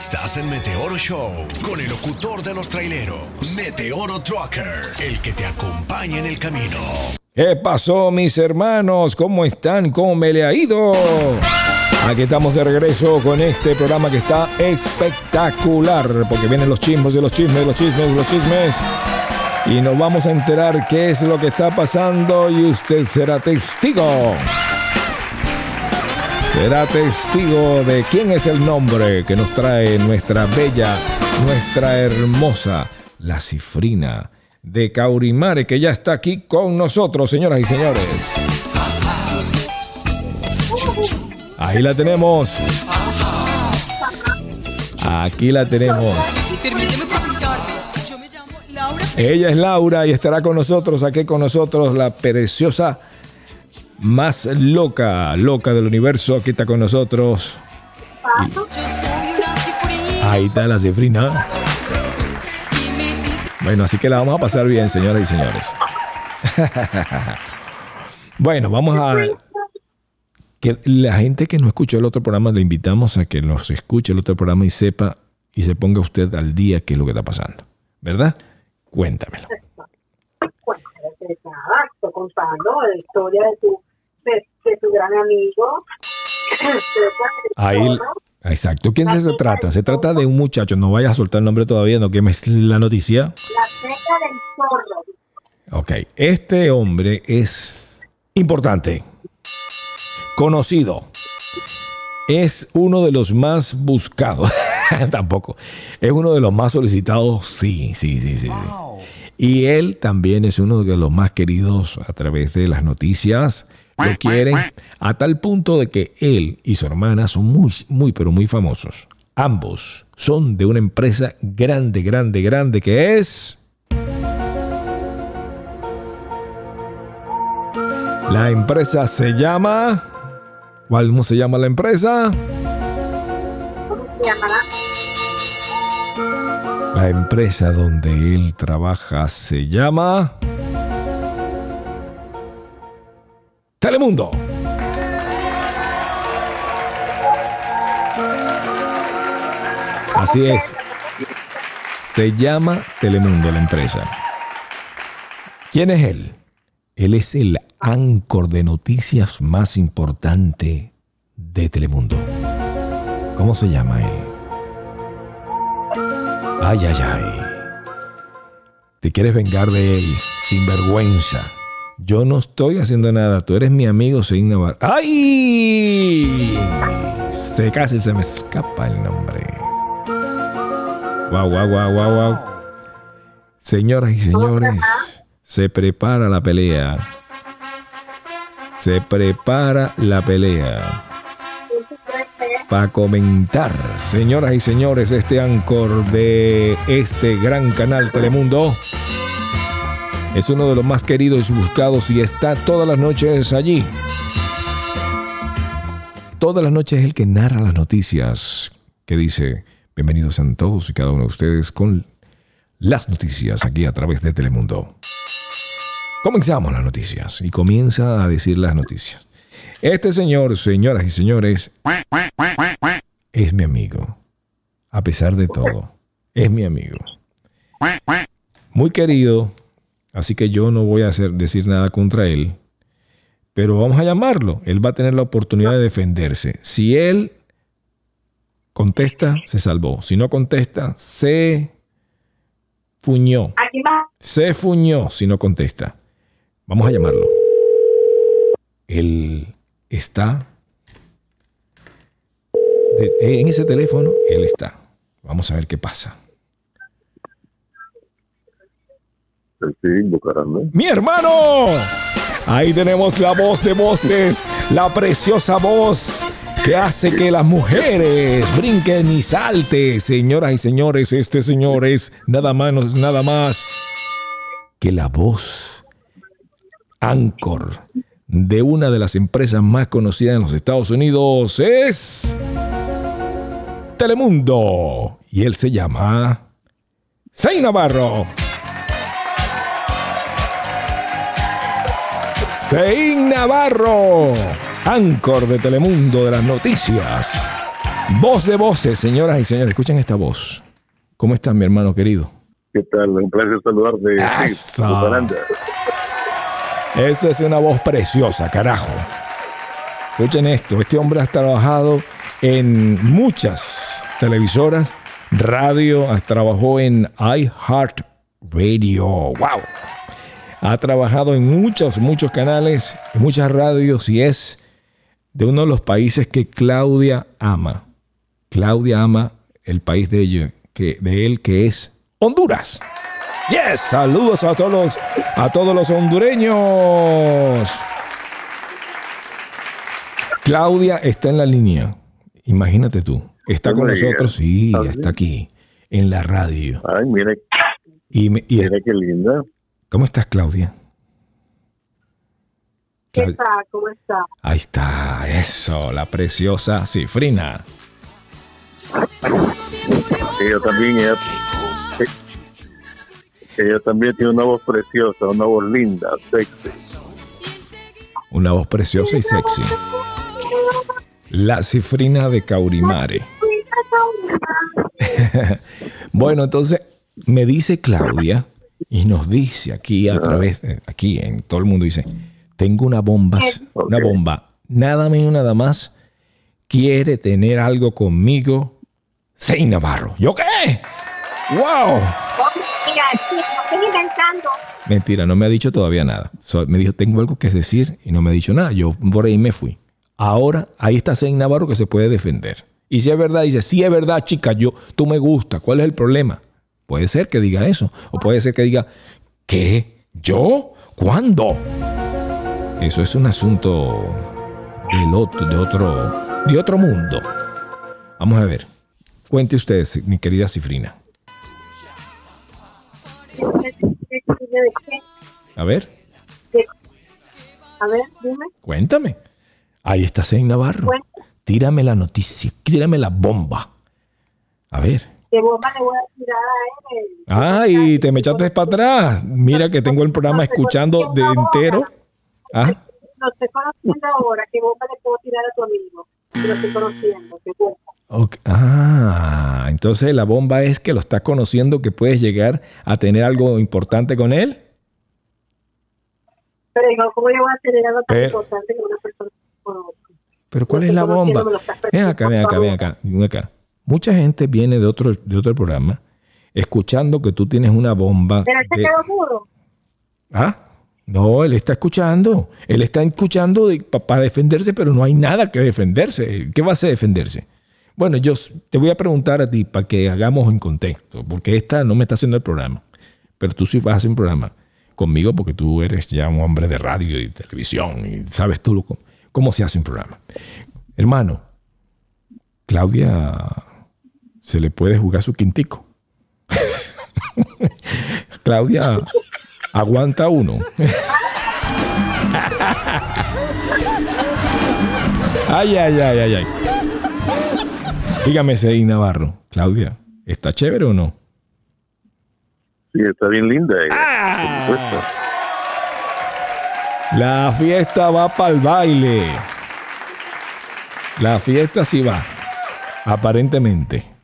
Estás en Meteoro Show con el locutor de los traileros, Meteoro Trucker, el que te acompaña en el camino. ¿Qué pasó, mis hermanos? ¿Cómo están? ¿Cómo me le ha ido? Aquí estamos de regreso con este programa que está espectacular, porque vienen los chismos de los chismes, los chismes, los chismes. Y nos vamos a enterar qué es lo que está pasando y usted será testigo. Será testigo de quién es el nombre que nos trae nuestra bella, nuestra hermosa, la cifrina de Caurimare, que ya está aquí con nosotros, señoras y señores. Ahí la tenemos. Aquí la tenemos. Permíteme presentarme. Yo me llamo Laura. Ella es Laura y estará con nosotros, aquí con nosotros, la preciosa más loca, loca del universo. Aquí está con nosotros. Cifrina. Ahí está la cifrina. Y Bueno, así que la vamos a pasar bien, señoras y señores. bueno, vamos a... Que la gente que no escuchó el otro programa, le invitamos a que nos escuche el otro programa y sepa y se ponga usted al día qué es lo que está pasando. ¿Verdad? Cuéntamelo. Exacto, contando la historia de tu, de, tu gran amigo. Ahí, exacto. ¿Quién se trata? Se trata de un muchacho, no vayas a soltar el nombre todavía, no quemes la noticia. La teca del zorro. Ok, este hombre es importante, conocido, es uno de los más buscados, tampoco, es uno de los más solicitados, sí, sí, sí, sí. sí. Y él también es uno de los más queridos a través de las noticias. Lo quieren a tal punto de que él y su hermana son muy, muy, pero muy famosos. Ambos son de una empresa grande, grande, grande que es... La empresa se llama... ¿Cómo se llama la empresa? ¿Cómo se llamará? La empresa donde él trabaja se llama... Telemundo. Así es. Se llama Telemundo la empresa. ¿Quién es él? Él es el ancor de noticias más importante de Telemundo. ¿Cómo se llama él? Ay, ay, ay. Te quieres vengar de él, sin vergüenza. Yo no estoy haciendo nada. Tú eres mi amigo, soy Navarro. ¡Ay! Se casi se me escapa el nombre. Guau, guau, guau, guau, guau. Señoras y señores, se prepara la pelea. Se prepara la pelea para comentar, señoras y señores, este ancor de este gran canal Telemundo. Es uno de los más queridos y buscados y está todas las noches allí. Todas las noches es el que narra las noticias, que dice, bienvenidos sean todos y cada uno de ustedes con las noticias aquí a través de Telemundo. Comenzamos las noticias y comienza a decir las noticias. Este señor, señoras y señores, es mi amigo. A pesar de todo, es mi amigo. Muy querido, así que yo no voy a hacer, decir nada contra él. Pero vamos a llamarlo. Él va a tener la oportunidad de defenderse. Si él contesta, se salvó. Si no contesta, se fuñó. Aquí va. Se fuñó si no contesta. Vamos a llamarlo. Él está en ese teléfono. Él está. Vamos a ver qué pasa. ¡Mi hermano! Ahí tenemos la voz de voces, la preciosa voz que hace que las mujeres brinquen y salten. Señoras y señores, este señor es nada más, nada más que la voz Anchor de una de las empresas más conocidas en los Estados Unidos es Telemundo. Y él se llama Zay Navarro. Sein Navarro, Anchor de Telemundo de las noticias. Voz de voces, señoras y señores. Escuchen esta voz. ¿Cómo estás, mi hermano querido? ¿Qué tal? Un placer saludarte. Eso. Eso es una voz preciosa, carajo. Escuchen esto. Este hombre ha trabajado en muchas televisoras, radio, ha- trabajó en iHeart Radio. ¡Wow! Ha trabajado en muchos, muchos canales, en muchas radios y es de uno de los países que Claudia ama. Claudia ama el país de ella, que, de él que es Honduras. Yes, saludos a todos los, a todos los hondureños. Claudia está en la línea. Imagínate tú. Está con nosotros, sí, ¿Ah, sí? está aquí, en la radio. Ay, mira, Y, me- y- mira qué linda. ¿Cómo estás, Claudia? ¿Qué tal? ¿Cómo está? Ahí está, eso, la preciosa Cifrina. Ella también, ella, ella también tiene una voz preciosa, una voz linda, sexy. Una voz preciosa y sexy. La Cifrina de Caurimare. Bueno, entonces me dice Claudia y nos dice aquí a través, aquí en todo el mundo dice, tengo una bomba, una bomba, nada menos nada más, quiere tener algo conmigo, Sei Navarro. ¿Yo qué? ¡Wow! Mentira, no me ha dicho todavía nada. So- me dijo, tengo algo que decir y no me ha dicho nada. Yo por ahí me fui. Ahora, ahí está Sein Navarro que se puede defender. Y si es verdad, dice, sí es verdad, chica, yo, tú me gusta. ¿Cuál es el problema? Puede ser que diga eso. O puede ser que diga, ¿qué? ¿Yo? ¿Cuándo? Eso es un asunto del otro, de otro, de otro mundo. Vamos a ver. Cuente usted, mi querida Cifrina. A ver, A ver, dime. cuéntame. Ahí está Sein Navarro. Tírame la noticia, tírame la bomba. A ver. ¿Qué bomba le voy a tirar a él? Ay, te me echaste para atrás. Mira que tengo el programa escuchando de entero. Ah, Lo estoy conociendo ahora. ¿Qué bomba le puedo tirar a tu amigo? Lo estoy conociendo. ¿Qué bomba? ok. Ah, entonces la bomba es que lo estás conociendo, que puedes llegar a tener algo importante con él. Pero digo, ¿cómo yo voy a tener algo tan Pero- importante que una persona que? Pero ¿cuál es la bomba? Ven acá, ven acá, ven acá, ven acá. Mucha gente viene de otro, de otro programa escuchando que tú tienes una bomba. Pero él se de- quedó mudo. Ah, no, él está escuchando. Él está escuchando para defenderse, pero no hay nada que defenderse. ¿Qué va a hacer defenderse? Bueno, yo te voy a preguntar a ti para que hagamos en contexto, porque esta no me está haciendo el programa, pero tú sí vas a hacer un programa conmigo porque tú eres ya un hombre de radio y televisión y sabes tú lo, cómo se hace un programa. Hermano, Claudia se le puede jugar su quintico. Claudia aguanta uno. ay, ay, ay, ay, ay. Dígame, Sei Navarro. Claudia, ¿está chévere o no? Sí, está bien linda ella. Ah. Por supuesto. La fiesta va para el baile. La fiesta sí va. Aparentemente.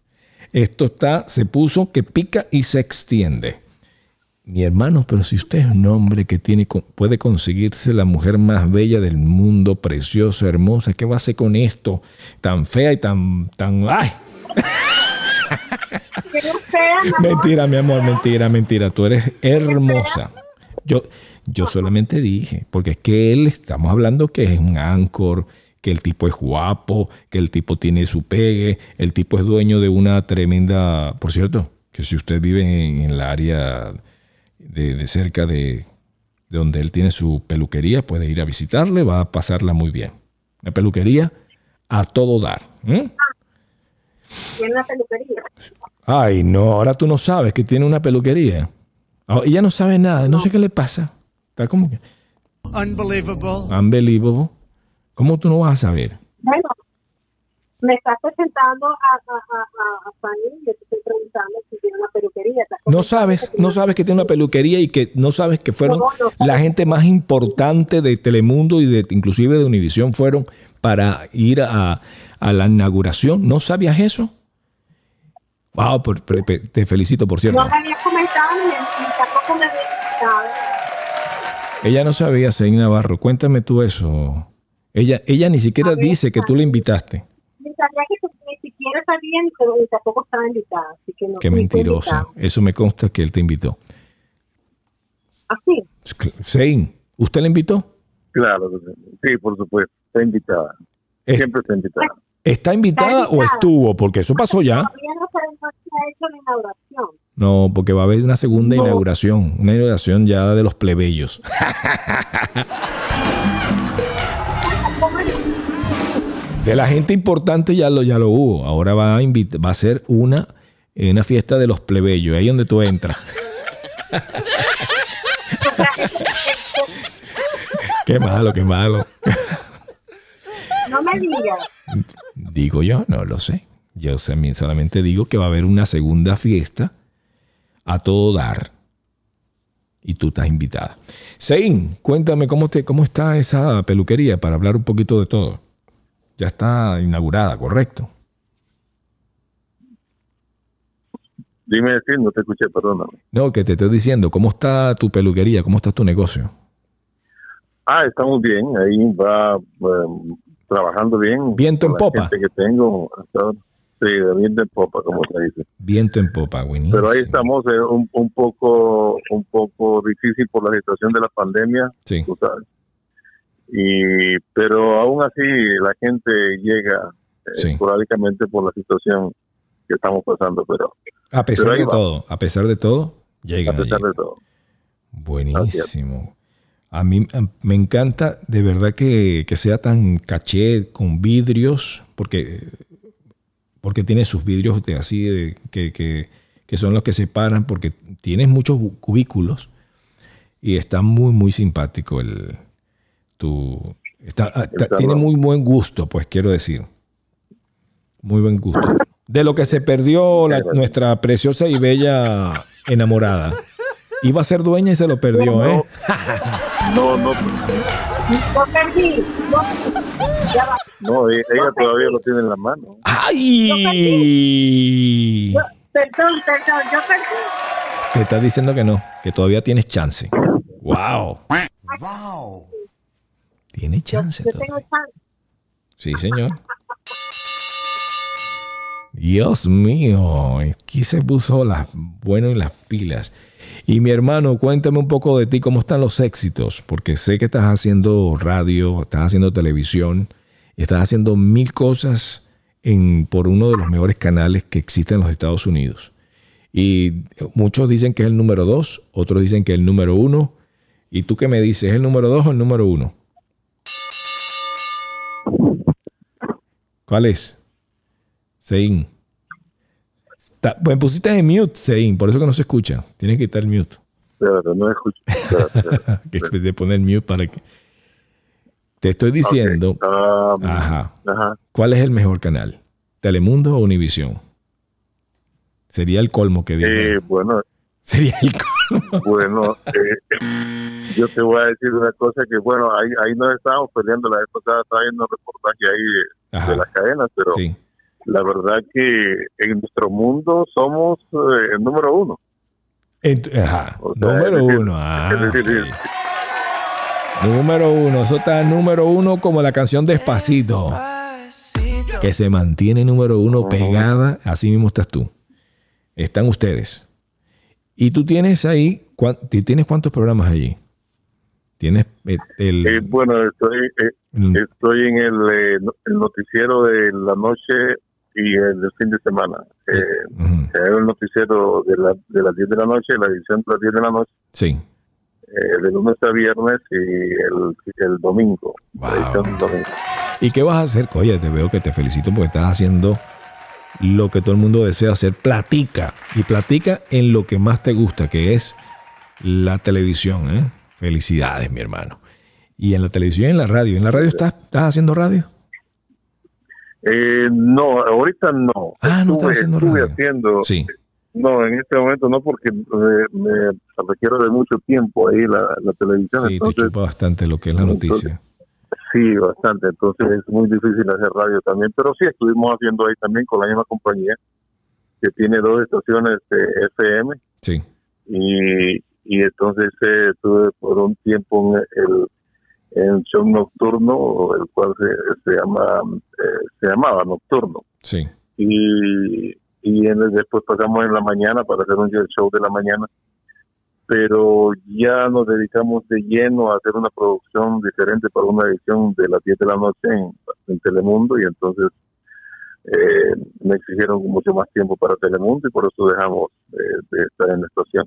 Esto está, se puso que pica y se extiende. Mi hermano, pero si usted es un hombre que tiene, puede conseguirse la mujer más bella del mundo, preciosa, hermosa, ¿qué va a hacer con esto? Tan fea y tan, tan, ay. Mentira, mi amor, mentira, mentira. Tú eres hermosa. Yo, yo solamente dije, porque es que él, estamos hablando que es un anchor, que el tipo es guapo, que el tipo tiene su pegue, el tipo es dueño de una tremenda, por cierto, que si usted vive en, en la área de, de cerca de, de donde él tiene su peluquería, puede ir a visitarle, va a pasarla muy bien. Una peluquería a todo dar. ¿m? Tiene una peluquería. Ay, no, ahora tú no sabes que tiene una peluquería. Ah, Ella no sabe nada, no sé qué le pasa. Está como que Unbelievable. unbelievable. ¿Cómo tú no vas a saber? Bueno, me estás presentando a, a, a, a, Fanny y yo te estoy preguntando si tiene una peluquería. No sabes, no sabes que tiene una peluquería y que no sabes que fueron No, no, no. la gente más importante de Telemundo y de inclusive de Univisión fueron para ir a, la inauguración. ¿No sabías eso? Wow, por- por- por- te felicito, por cierto. No me había comentado ni, ni tampoco me había invitado. Ella no sabía, Sein Navarro. Cuéntame tú eso. Ella, ella ni siquiera A ver, dice que tú la invitaste. Ni sabía que ni siquiera sabía ni ni tampoco estaba invitada. Así que no Qué mentirosa. invitada. Eso me consta que él te invitó. Así. Sein, ¿usted la invitó? Claro, sí, por supuesto. Está invitada. Es- Siempre está invitada. ¿Está invitada o invitada. estuvo? Porque eso pasó ya. Todavía no se, no se ha hecho la inauguración. No, porque va a haber una segunda No. inauguración. Una inauguración ya de los plebeyos. De la gente importante ya lo, ya lo hubo. Ahora va a, va a ser una, una fiesta de los plebeyos. Ahí donde tú entras. qué malo, qué malo. No me digas. Digo yo, no lo sé. Yo solamente digo que va a haber una segunda fiesta a todo dar. Y tú estás invitada. Sein, cuéntame cómo, te, cómo está esa peluquería para hablar un poquito de todo. Ya está inaugurada, ¿correcto? Dime decir, no te escuché, perdóname. No, que te estoy diciendo, ¿cómo está tu peluquería? ¿Cómo está tu negocio? Ah, estamos bien. Ahí va eh, trabajando bien. Viento en popa. gente que tengo. hasta ahora. Sí, de viento en popa, como se dice. Viento en popa, buenísimo. Pero ahí estamos eh, un, un poco un poco difícil por la situación de la pandemia, Sí, tú sabes. Y pero aún así la gente llega eh, Sí. esporádicamente por la situación que estamos pasando, pero a pesar pero de va. todo, a pesar de todo, llegan a pesar de todo. Buenísimo. A mí me encanta de verdad que, que sea tan caché con vidrios, porque, porque tiene sus vidrios de así de, que, que- que son los que separan, porque tienes muchos cubículos y está muy, muy simpático el tu. está- ah, está- tiene muy buen gusto, pues quiero decir. Muy buen gusto. De lo que se perdió la- nuestra preciosa y bella enamorada. Iba a ser dueña y se lo perdió, ¿eh? No, no, Yo perdí. Va. No, ella todavía lo tiene en la mano. ¡Ay! Yo- perdón, perdón. Yo perdí. Te estás diciendo que no, que todavía tienes chance. ¡Wow! Wow. Tiene chance Yo todavía. tengo chance. Sí, señor. Dios mío, aquí se puso las bueno en las pilas. Y mi hermano, cuéntame un poco de ti, cómo están los éxitos, porque sé que estás haciendo radio, estás haciendo televisión, y estás haciendo mil cosas en, por uno de los mejores canales que existen en los Estados Unidos. Y muchos dicen que es el número dos, otros dicen que es el número uno. ¿Y tú qué me dices? ¿Es el número dos o el número uno? ¿Cuál es? Sein. Está- Pues pusiste en mute, Sein, por eso que no se escucha. Tienes que quitar el mute. Pero no escucho. Espérate. Que de poner mute para que. Te estoy diciendo, um, Ajá. ajá. ¿cuál es el mejor canal? ¿Telemundo o Univisión? Sería el colmo que diga. Eh, bueno, Sería el colmo. Bueno, eh, yo te voy a decir una cosa que, bueno, ahí, ahí nos estábamos peleando la vez pasada, estaba viendo un reportaje ahí de, Ajá. de las cadenas, pero Sí. la verdad que en nuestro mundo somos eh, el número uno. Ent- ajá. O sea, número decir, uno. Ah, es decir, Número uno. Eso está número uno como la canción Despacito. Que se mantiene número uno pegada. Así mismo estás tú. Están ustedes. Y tú tienes ahí, cuán- ¿tú ¿tienes cuántos programas allí? Tienes eh, el... eh, bueno, estoy, eh, el- estoy en el, no- el noticiero de la noche y el del fin de semana. Eh, el noticiero de, la, de las 10 de la noche, la edición de las 10 de la noche. sí. Eh, de lunes a viernes y el, el domingo. Wow. ¿Y qué vas a hacer? Oye, te veo que te felicito porque estás haciendo lo que todo el mundo desea hacer. Platica. Y platica en lo que más te gusta, que es la televisión. ¿eh? Felicidades, mi hermano. Y en la televisión y en la radio. ¿En la radio estás, estás haciendo radio? Eh, no, ahorita no. Ah, no estás haciendo estuve radio. haciendo. Sí. No, en este momento no, porque eh, me requiero de mucho tiempo ahí la, la televisión. Sí, te entonces, chupa bastante lo que es la noticia. Sí, bastante. Entonces es muy difícil hacer radio también. Pero sí, estuvimos haciendo ahí también con la misma compañía que tiene dos estaciones de FM Sí. y, y entonces eh, tuve por un tiempo en el en show nocturno, el cual se, se llama eh, se llamaba Nocturno. Sí. y, y en- después pasamos en la mañana para hacer un show de la mañana pero ya nos dedicamos de lleno a hacer una producción diferente para una edición de las 10 de la noche en, en Telemundo y entonces eh, me exigieron mucho más tiempo para Telemundo y por eso dejamos eh, de estar en la estación.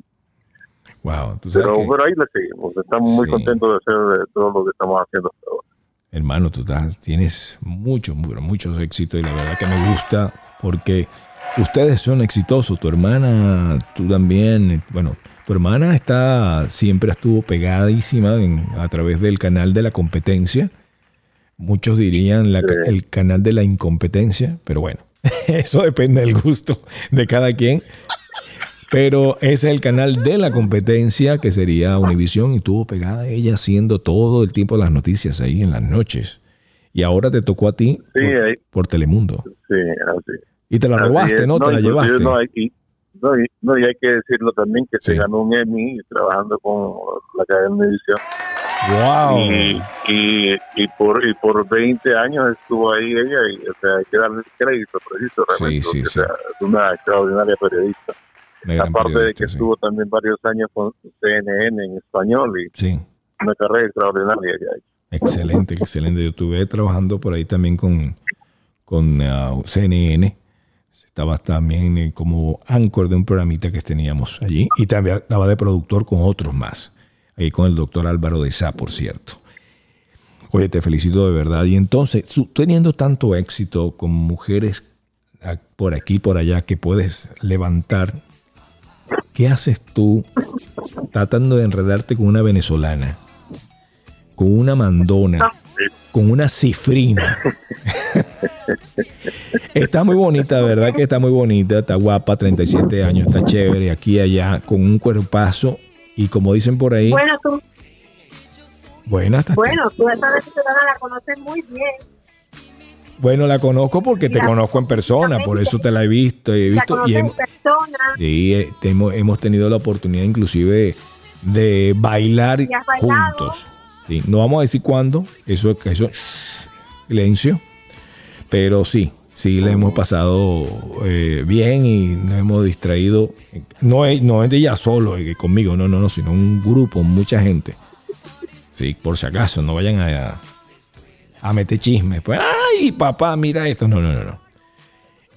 Wow. Pero, que, pero ahí le seguimos, estamos muy Sí. contentos de hacer eh, todo lo que estamos haciendo hasta ahora. hermano, tú estás- tienes muchos, mu- muchos éxitos y la verdad que me gusta porque ustedes son exitosos. Tu hermana, tú también. Bueno, tu hermana está siempre estuvo pegadísima en- a través del canal de la competencia. Muchos dirían la el canal de la incompetencia, pero bueno, eso depende del gusto de cada quien. Pero ese es el canal de la competencia que sería Univisión y tuvo pegada ella haciendo todo el tiempo las noticias ahí en las noches. Y ahora te tocó a ti Sí, por, por Telemundo. Sí, así. Y te la robaste. ¿no? Te la llevaste. No, hay, y, no, y, no, y hay que decirlo también que Sí. se ganó un Emmy trabajando con la cadena de edición. ¡Wow! Y, y, y, por, y por 20 años estuvo ahí ella y o sea, hay que darle crédito preciso realmente. Sí, sí, o sea, es una extraordinaria periodista. Una Aparte de que estuvo también varios años con CNN en español y una carrera extraordinaria. ella. excelente, excelente. Yo estuve trabajando por ahí también con, con ah, CNN. Estaba también eh, como anchor de un programita que teníamos allí. Y también estaba de productor con otros más. Ahí con el doctor Álvaro de Sá, por cierto. Oye, te felicito de verdad. Y entonces, teniendo tanto éxito con mujeres por aquí por allá que puedes levantar, ¿qué haces tú tratando de enredarte con una venezolana? Con una mandona, con una cifrina. está muy bonita, ¿verdad? Que está muy bonita, está guapa, 37 años, está chévere, aquí y allá, con un cuerpazo. Y como dicen por ahí, Bueno, tú, buena, está- bueno, tú esa venezolana la conoces muy bien. Bueno, la conozco porque te La- conozco en persona, por eso te la he visto. He La visto y en persona. sí, eh, te hemos, hemos tenido la oportunidad inclusive de bailar Y has bailado. juntos. Sí, no vamos a decir cuándo, eso, eso, silencio, pero sí, sí le hemos pasado eh, bien y nos hemos distraído. No es, no es de ella solo, eh, conmigo, no, no, no, sino un grupo, mucha gente. Sí, por si acaso, no vayan a, a meter chismes. Pues, ay, papá, mira esto. No, no, no, no.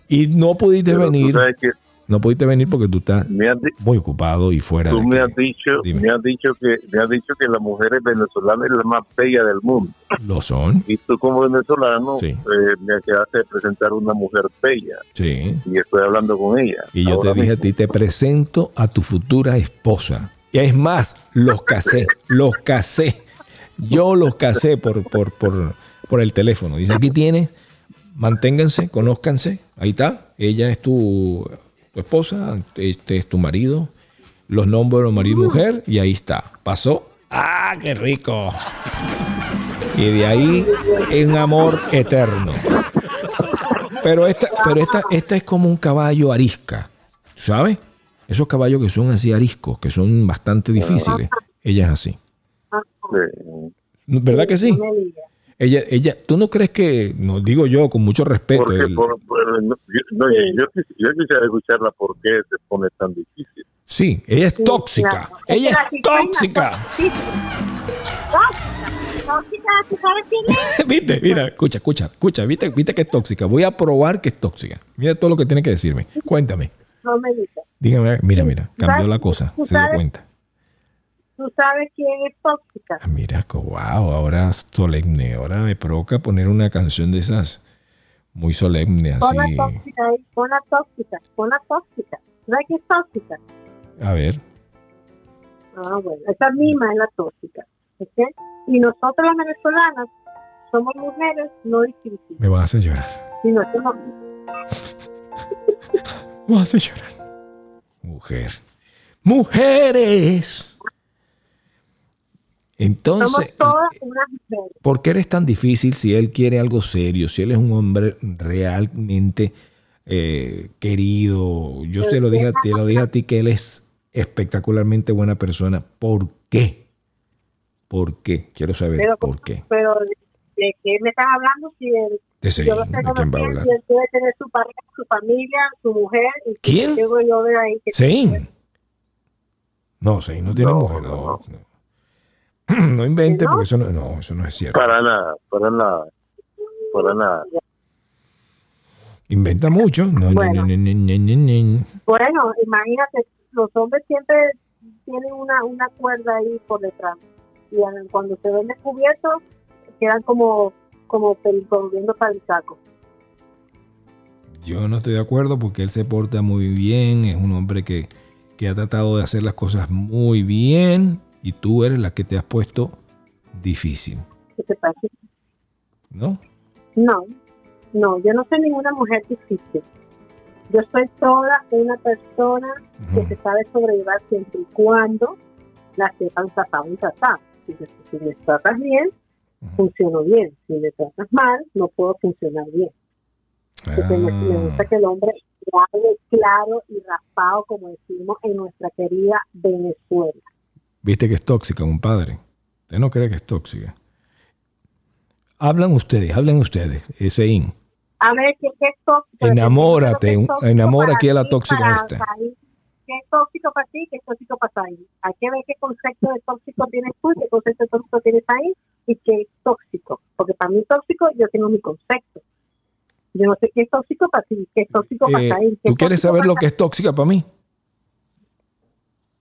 Y no pudiste Pero tú venir, sabes que no pudiste venir porque tú estás muy ocupado y fuera tú de me has dicho, Dime. me has dicho que me has dicho que la mujer venezolana es la más bella del mundo. Lo son, Y tú como venezolano Sí. eh, me quedaste de presentar una mujer bella sí. y estoy hablando con ella. Y yo te dije a ti, te presento a tu futura esposa. Y es más, los casé, los casé. Yo los casé por, por, por, por el teléfono. Dice, aquí tiene, manténganse, conózcanse. Ahí está, ella es tu, tu esposa, este es tu marido. Los nombres marido y mujer y ahí está. Pasó. ¡Ah, qué rico! Y de ahí es un amor eterno. Pero esta, pero esta, esta es como un caballo arisca, ¿sabes? Esos caballos que son así ariscos, que son bastante difíciles. Ella es así. Sí. ¿Verdad que sí? Ella, ella, ¿tú no crees que, no digo yo con mucho respeto, Porque el- por- por- no, yo, no, yo, yo quisiera escucharla por qué se pone tan difícil. sí, ella es Sí, tóxica, claro. ella la es cigüeña tóxica. tóxica. Tóxica. Tóxica, ¿tú sabes quién es? ¿Viste? Mira, escucha, escucha, escucha, ¿viste, viste que es tóxica. Voy a probar que es tóxica. Mira todo lo que tiene que decirme. Cuéntame. No me digas. Dígame, mira, mira, cambió la cosa, ¿Tú se dio cuenta. ¿Tú sabes quién es tóxica? Ah, Mira, wow, ahora solemne. Ahora me provoca poner una canción de esas muy solemne, Pon la así. tóxica la tóxica, pon la tóxica. ¿Sabes qué es tóxica? A ver, Ah, bueno, esa misma es la tóxica. ¿ok? Y nosotros las venezolanas somos mujeres no difíciles, me vas a hacer llorar. sino somos Me vas a hacer llorar. Mujer. ¡Mujeres! Entonces. ¿por qué eres tan difícil si él quiere algo serio? Si él es un hombre realmente eh, querido. Yo te lo dije a ti, lo dije a ti que él es espectacularmente buena persona. ¿Por qué? ¿Por qué? Quiero saber Pero, por qué. pero ¿de qué me estás hablando? Si él, De ese, yo lo ¿de sé quién va a hablar? si él debe tener su pareja, su familia, su mujer. Y ¿Quién? Tengo yo de ahí que Sein. No, Sein no tiene No, mujer. no, No, no. Invente, ¿No? porque eso no, no, eso no es cierto. Para nada, para nada, para nada. Inventa mucho. No, no, Bueno. no, no, no, no, no. Bueno, imagínate, los hombres siempre tienen una, una cuerda ahí por detrás. Y cuando se ven descubiertos, quedan como, como volviendo para el saco. Yo no estoy de acuerdo porque él se porta muy bien, es un hombre que, que ha tratado de hacer las cosas muy bien y tú eres la que te has puesto difícil, ¿Qué te pasa? ¿no? No, no, yo no soy ninguna mujer difícil. Yo soy toda una persona que se sabe sobrellevar siempre y cuando la sepan tratar y tratar. Si, me- si me tratas bien, Ujú. funciono bien. Si me tratas mal, no puedo funcionar bien. Porque me, me gusta Ah, que el hombre hable claro y raspado, como decimos en nuestra querida Venezuela. Viste que es tóxica, compadre. Usted no cree que es tóxica. Hablan ustedes, hablen ustedes, ese in. A ver, ¿qué, qué es tóxico? Enamórate, ¿Qué es tóxico enamora aquí a la tóxica esta. ¿Qué es tóxico para ti? ¿Qué es tóxico para Said? Hay que ver qué concepto de tóxico tienes tú, qué concepto de tóxico tienes ahí y qué es tóxico. Porque para mí tóxico yo tengo mi concepto. Yo no sé qué es tóxico para ti, qué es tóxico Eh, para Said. qué ¿Tú es quieres saber lo que es tóxica para mí?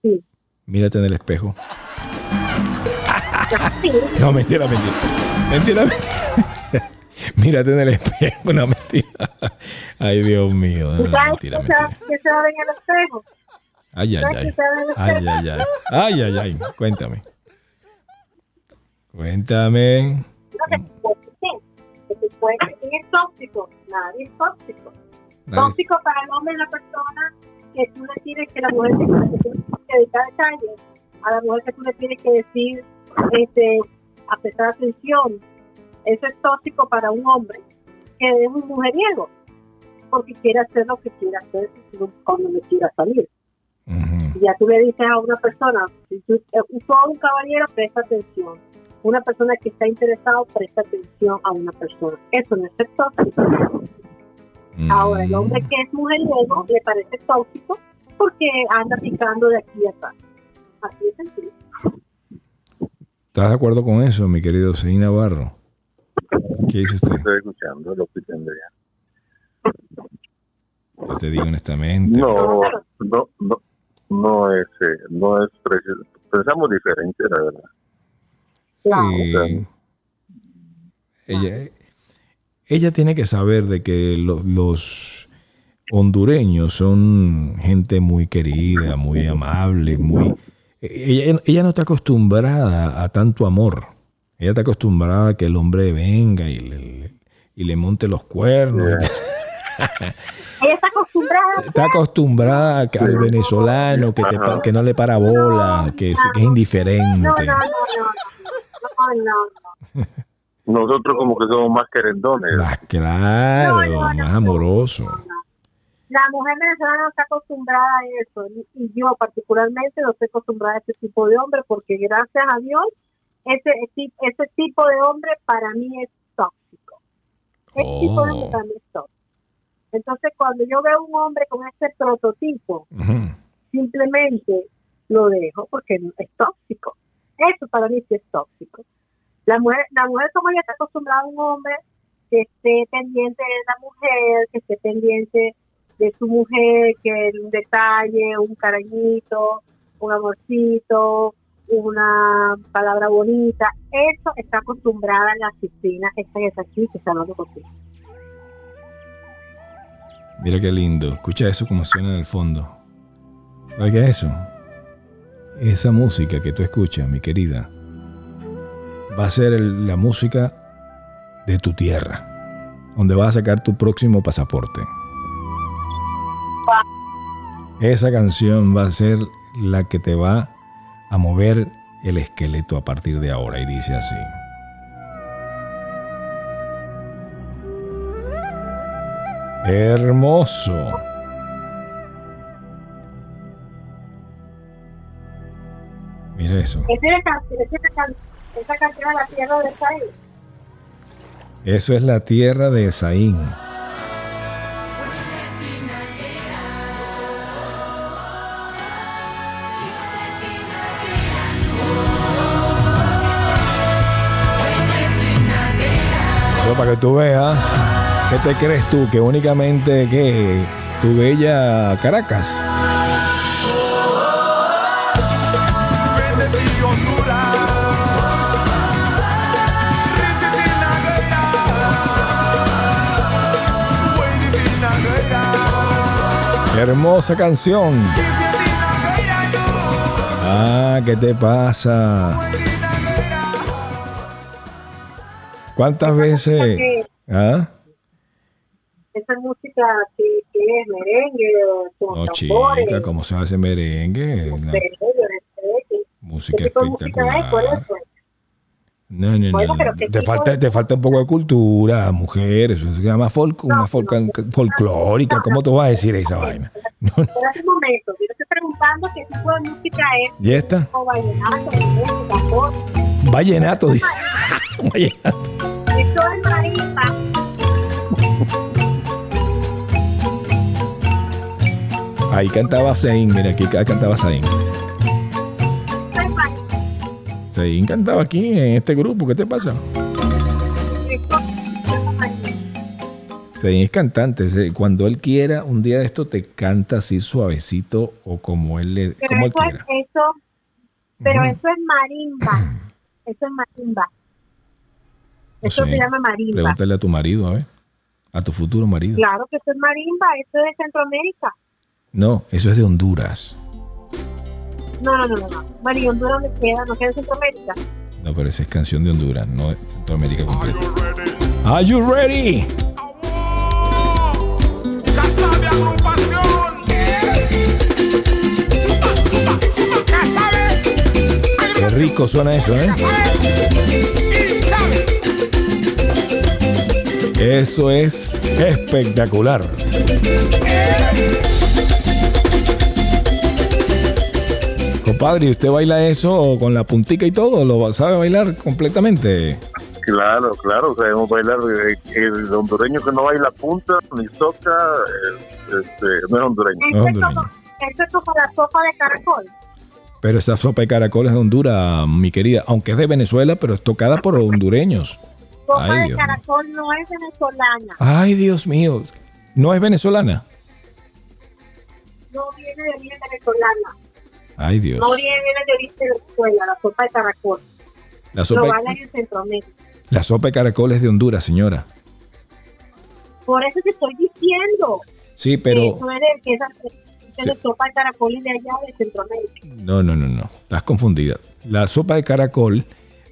Sí. Mírate en el espejo. No, mentira, mentira. Mentira, mentira. Mírate en el espejo, no mentira. Ay, Dios mío. ¿Tú No, mentira, qué se va- mentira. qué se va a ver en el espejo? Ay, ay, ¿Sabes ay. Ay, ay, ay. Ay, ay, ay. Cuéntame. Cuéntame. No, puede ser. Que te puede ser. ¿Quién es tóxico? Nadie es tóxico. Tóxico para el hombre la persona que tú le tienes que la mujer que que dedicar detalles, a la mujer que tú le tienes que decir, este, a prestar atención. Eso es tóxico para un hombre que es un mujeriego, porque quiere hacer lo que quiere hacer cuando le quiera salir. Ujú. Y ya tú le dices a una persona, si tú, eh, todo un caballero presta atención. Una persona que está interesado presta atención a una persona. Eso no es ser Ahora, el hombre que es mujeriego le parece tóxico porque anda picando de aquí a acá. Así es sencillo. ¿Estás de acuerdo con eso, mi querido Seí Navarro? ¿Qué dice usted? Estoy escuchando lo que tendría. Yo te digo honestamente. No, no, no, no es, eh, no es preciso. Pensamos diferente, la verdad. Sí. Ella, ella tiene que saber de que lo- los hondureños son gente muy querida, muy amable, muy... Ella, ella no está acostumbrada a tanto amor. Ella está acostumbrada a que el hombre venga y le, y le monte los cuernos. Ella está acostumbrada. Está acostumbrada a que- al venezolano que, te que no le para bola, que es, que es indiferente. No, no. No, no, no. Nosotros como que somos más querendones. Ah, claro, No, no, más no. amoroso. La mujer venezolana no está acostumbrada a eso. Y yo particularmente no estoy acostumbrada a ese tipo de hombre porque gracias a Dios ese, ese, ese tipo de hombre para mí es tóxico. Ese tipo de hombre Oh. para mí es tóxico. Entonces cuando yo veo un hombre con ese prototipo, simplemente lo dejo porque es tóxico. Eso para mí sí es tóxico. La mujer, la mujer como ella está acostumbrada a un hombre que esté pendiente de la mujer, que esté pendiente de su mujer, que un detalle, un cariñito, un amorcito, una palabra bonita, eso está acostumbrada a la disciplina, esta está aquí, que está hablando contigo. Mira qué lindo. Escucha eso como suena en el fondo. ¿Sabes qué es eso? Esa música que tú escuchas, mi querida, va a ser la música de tu tierra, donde vas a sacar tu próximo pasaporte. Esa canción va a ser la que te va a mover el esqueleto a partir de ahora y dice así. Hermoso. Mira eso. Esa es la can- esa es la canción tierra de Saí. Eso es la tierra de Esaín. Eso para que tú veas. ¿Qué te crees tú? Que únicamente que tu bella Caracas. Hermosa canción. Ah, ¿qué te pasa? ¿Cuántas veces? ¿Ah? esa música que, que es merengue, con No, chica, ¿cómo se hace merengue? Música espectacular. No, no, Bueno, no. pero ¿qué Te tipo falta, de- te falta un poco de cultura, mujer. Eso se llama folk, una folca- folclórica. ¿Cómo tú vas a decir esa vaina? No, no. Espera un momento, yo estoy preguntando qué tipo de música es. ¿Y esta? O vallenato, tambor. Vallenato, dice. Vallenato. Esto es. Ahí cantaba Zayn, mira, aquí cantaba Zayn. Zayn cantaba aquí en este grupo, ¿qué te pasa? Esto es cantante, se- cuando él quiera, un día de esto te canta así suavecito o como él, le, Pero como él eso es, quiera. eso, pero eso es marimba. Eso es marimba. Eso se llama marimba. Pregúntale a tu marido, a ver. A tu futuro marido. Claro que eso es marimba, eso es de Centroamérica. No, eso es de Honduras. No, no, no, no. ¿y Honduras dónde queda? ¿No queda en Centroamérica? No, pero esa es canción de Honduras, no de Centroamérica completa. Are you ready? Casa de agrupación. Qué rico suena eso, ¿eh? Eso es espectacular. Compadre, ¿y usted baila eso con la puntica y todo? ¿Lo sabe bailar completamente? Claro, claro, sabemos bailar. eh, El hondureño que no baila punta ni toca, eh, este, no es hondureño. Eso es hondureño. como, eso es como la sopa de caracol. Pero esa sopa de caracol es de Honduras, mi querida, aunque es de Venezuela, pero es tocada por hondureños. Sopa Ay, de Dios mío. caracol no es venezolana. Ay, Dios mío. ¿No es venezolana? No viene de venezolana. Ay, Dios. No viene, de origen de Venezuela, la sopa de caracol. La Lo sopa, bailan en Centroamérica. la sopa de caracol es de Honduras, señora. Por eso te estoy diciendo. Sí, que pero... eso es de, que esa, que la sopa de caracol es de allá, de Centroamérica. No, no, no, no. Estás confundida. La sopa de caracol,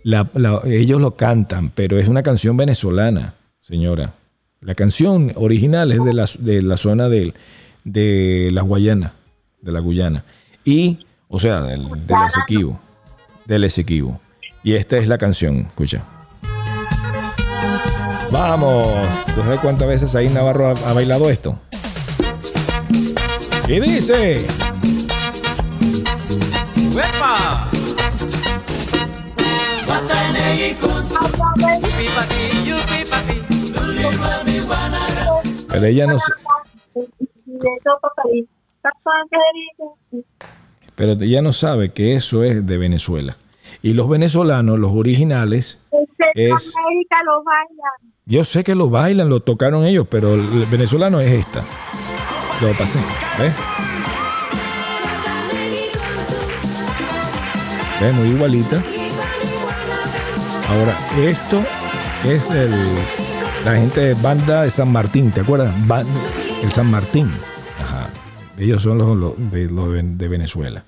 la- la- ellos lo cantan, pero es una canción venezolana, señora. La canción original es de la, de la zona del- de la Guayana, de la Guyana. Y, o sea, del, del Esequibo. Del Esequibo. Y esta es la canción, escucha. Vamos. ¿Tú sabes cuántas veces ahí Navarro ha, ha bailado esto? Y dice... Pero ella no se- Pero ella no sabe que eso es de Venezuela. Y los venezolanos, los originales, En Es- Centroamérica lo bailan. yo sé que lo bailan, lo tocaron ellos, pero el venezolano es esta. Lo pasé, ¿ves? ¿Ves? Muy igualita. Ahora, esto es el, la gente de banda de San Martín, ¿te acuerdas? El San Martín. Ajá. Ellos son los, los de, los de Venezuela.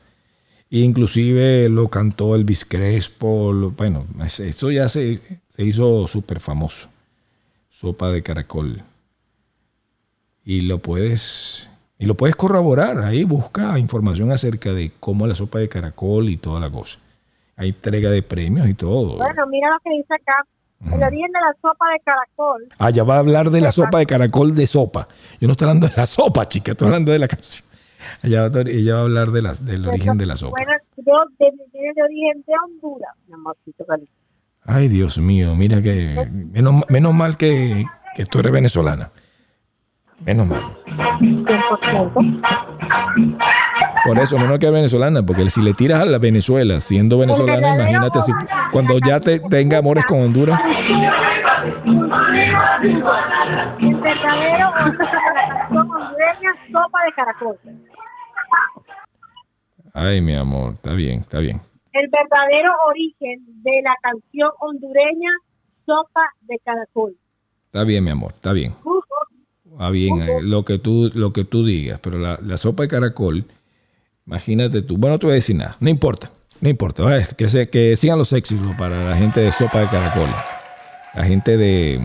Inclusive lo cantó Elvis Crespo. lo- bueno, es- esto ya se, se hizo súper famoso. Sopa de caracol. Y lo puedes y lo puedes corroborar. Ahí busca información acerca de cómo la sopa de caracol y toda la cosa. hay entrega de premios y todo. Bueno, mira lo que dice acá. El origen de la sopa de caracol. Ah, ya va a hablar de la sopa de caracol de sopa. Yo no estoy hablando de la sopa, chica, estoy hablando de la canción. Ella va, a- ella va a hablar de las del origen de la sopa. Bueno, tiene de origen de Honduras, mi amorcito. Ay, Dios mío, mira que menos, menos mal que, que tú eres venezolana. Menos mal. 100%. Por eso, menos que venezolana, porque si le tiras a la Venezuela siendo venezolana, imagínate si cuando ya te tenga amores con Honduras. Sopa de caracol. Ay, mi amor, está bien, está bien. El verdadero origen de la canción hondureña, sopa de caracol. Está bien, mi amor, está bien. Está bien, eh, lo que tú, lo que tú digas, pero la, la sopa de caracol, imagínate tú. Bueno, no te voy a decir nada, no importa, no importa. Que, se, que sigan los éxitos para la gente de sopa de caracol. La gente de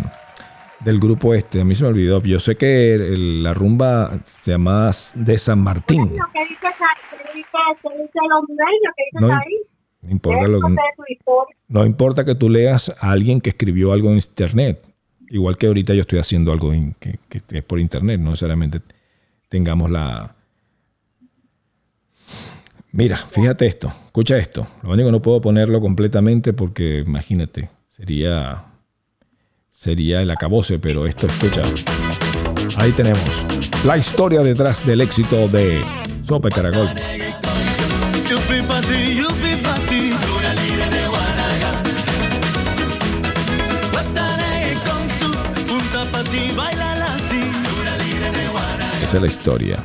del grupo este, a mí se me olvidó. Yo sé que el- la rumba se llama de San Martín. Dice, dice, dice No, ahí. No importa lo que, no importa que tú leas a alguien que escribió algo en internet. Igual que ahorita yo estoy haciendo algo en- que, que es por internet, no necesariamente tengamos la... Mira, fíjate esto, escucha esto. Lo único que no puedo ponerlo completamente porque imagínate, sería sería el acabose, pero esto escucha. Ahí tenemos la historia detrás del éxito de Sopa de Caracol. Esa es la historia.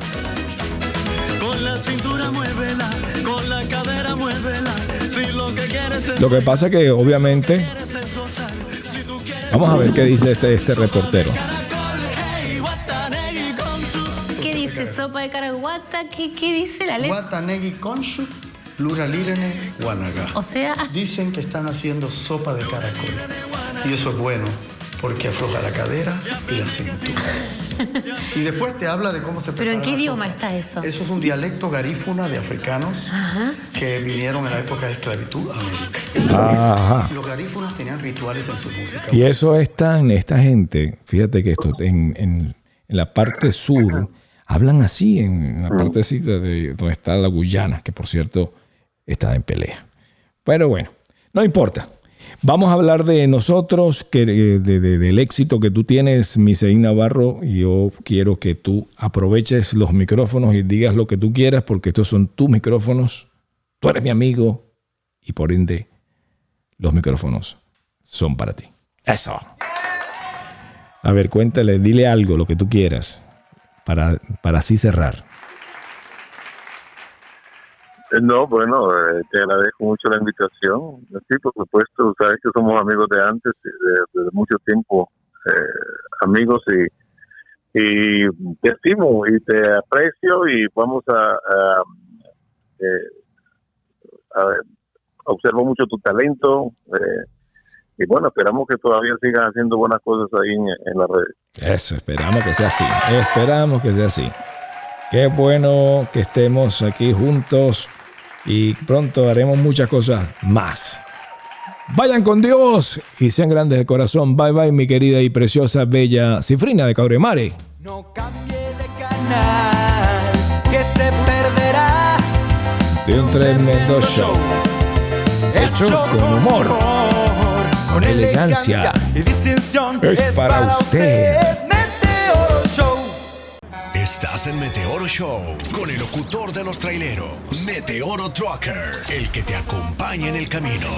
Lo que quieres es pasa que obviamente, vamos a ver qué dice este, este reportero. ¿Qué dice? ¿Sopa de caraguata? ¿Qué, qué dice la letra? Guatanegui Konshu, Luralirene, Guanaga. O sea, Dicen que están haciendo sopa de caracol. Y eso es bueno, porque afloja la cadera y la cintura. Y después te habla de cómo se ¿pero en prepara qué idioma está eso? Eso es un dialecto garífuna de africanos Ajá. que vinieron en la época de esclavitud a América. Ajá. Los garífunas tenían rituales en su música. Y eso está en esta gente, fíjate que esto, en, en- en la parte sur, hablan así, en la parte así de, de donde está la Guyana, que por cierto está en pelea. Pero bueno, no importa. Vamos a hablar de nosotros, que, eh, de- de- del éxito que tú tienes, Miseín Navarro. Yo quiero que tú aproveches los micrófonos y digas lo que tú quieras, porque estos son tus micrófonos. Tú eres mi amigo y por ende los micrófonos son para ti. Eso. A ver, cuéntale, dile algo, lo que tú quieras, para, para así cerrar. Eh, No, bueno, eh, te agradezco mucho la invitación. Sí, por supuesto, sabes que somos amigos de antes, de, de mucho tiempo, eh, amigos y, y te estimo y te aprecio y vamos a, eh, observo mucho tu talento eh, y bueno, esperamos que todavía sigas haciendo buenas cosas ahí en, en las redes. Eso, esperamos que sea así. Esperamos que sea así. Qué bueno que estemos aquí juntos y pronto haremos muchas cosas más. Vayan con Dios y sean grandes de corazón. Bye bye, mi querida y preciosa, bella Cifrina de Cauremare. No cambie de canal, que se perderá. De un tremendo show. Hecho con humor, con elegancia. y distinción. Es para usted. Estás en Meteoro Show con el locutor de los traileros, Meteoro Trucker, el que te acompaña en el camino.